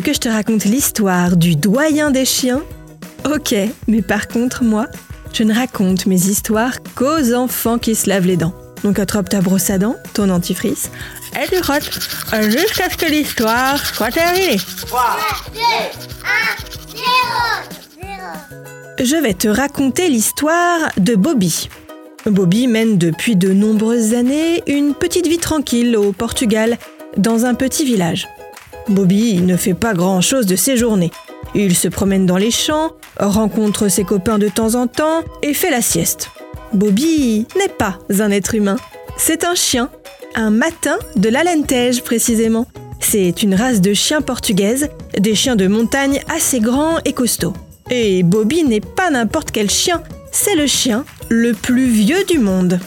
Que je te raconte l'histoire du doyen des chiens? Ok, mais par contre, moi, je ne raconte mes histoires qu'aux enfants qui se lavent les dents. Donc attrape ta brosse à dents, ton antifrice, et tu frottes jusqu'à ce que l'histoire soit terminée. 3, 2, 1, 0, Je vais te raconter l'histoire de Bobby. Bobby mène depuis de nombreuses années une petite vie tranquille au Portugal, dans un petit village. Bobby ne fait pas grand-chose de ses journées. Il se promène dans les champs, rencontre ses copains de temps en temps et fait la sieste. Bobby n'est pas un être humain. C'est un chien. Un matin de l'Alentej précisément. C'est une race de chiens portugaise, des chiens de montagne assez grands et costauds. Et Bobby n'est pas n'importe quel chien, c'est le chien le plus vieux du monde.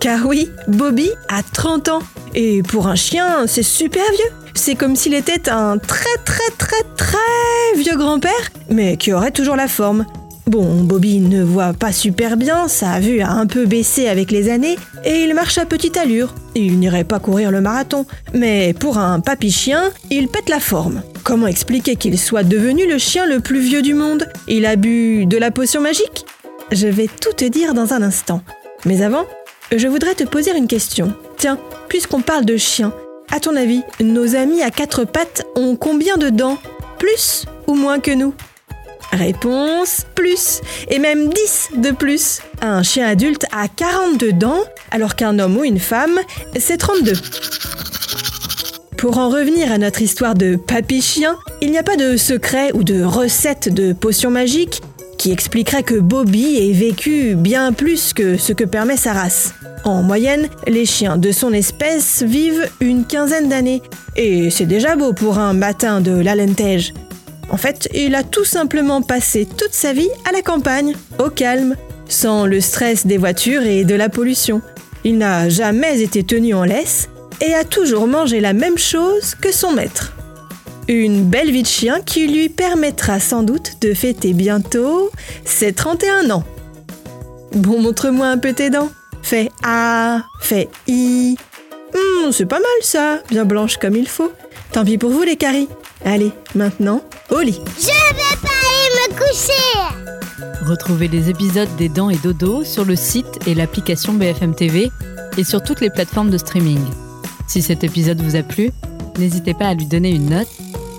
Car oui, Bobby a 30 ans. Et pour un chien, c'est super vieux. C'est comme s'il était un très très très très vieux grand-père, mais qui aurait toujours la forme. Bon, Bobby ne voit pas super bien, sa vue a un peu baissé avec les années, et il marche à petite allure. Il n'irait pas courir le marathon, mais pour un papy chien, il pète la forme. Comment expliquer qu'il soit devenu le chien le plus vieux du monde? Il a bu de la potion magique? Je vais tout te dire dans un instant. Mais avant, je voudrais te poser une question. Tiens, puisqu'on parle de chiens, à ton avis, nos amis à quatre pattes ont combien de dents? Plus ou moins que nous? Réponse plus, et même 10 de plus. Un chien adulte a 42 dents, alors qu'un homme ou une femme, c'est 32. Pour en revenir à notre histoire de papy chien, il n'y a pas de secret ou de recette de potion magique qui expliquerait que Bobby ait vécu bien plus que ce que permet sa race. En moyenne, les chiens de son espèce vivent une quinzaine d'années. Et c'est déjà beau pour un matin de l'Alentej. En fait, il a tout simplement passé toute sa vie à la campagne, au calme, sans le stress des voitures et de la pollution. Il n'a jamais été tenu en laisse et a toujours mangé la même chose que son maître. Une belle vie de chien qui lui permettra sans doute de fêter bientôt ses 31 ans. Bon, montre-moi un peu tes dents. Fais A, fais I. Hmm, c'est pas mal ça, bien blanche comme il faut. Tant pis pour vous les caries. Allez, maintenant, au lit. Je vais pas aller me coucher Retrouvez les épisodes des Dents et Dodo sur le site et l'application BFM TV et sur toutes les plateformes de streaming. Si cet épisode vous a plu, n'hésitez pas à lui donner une note,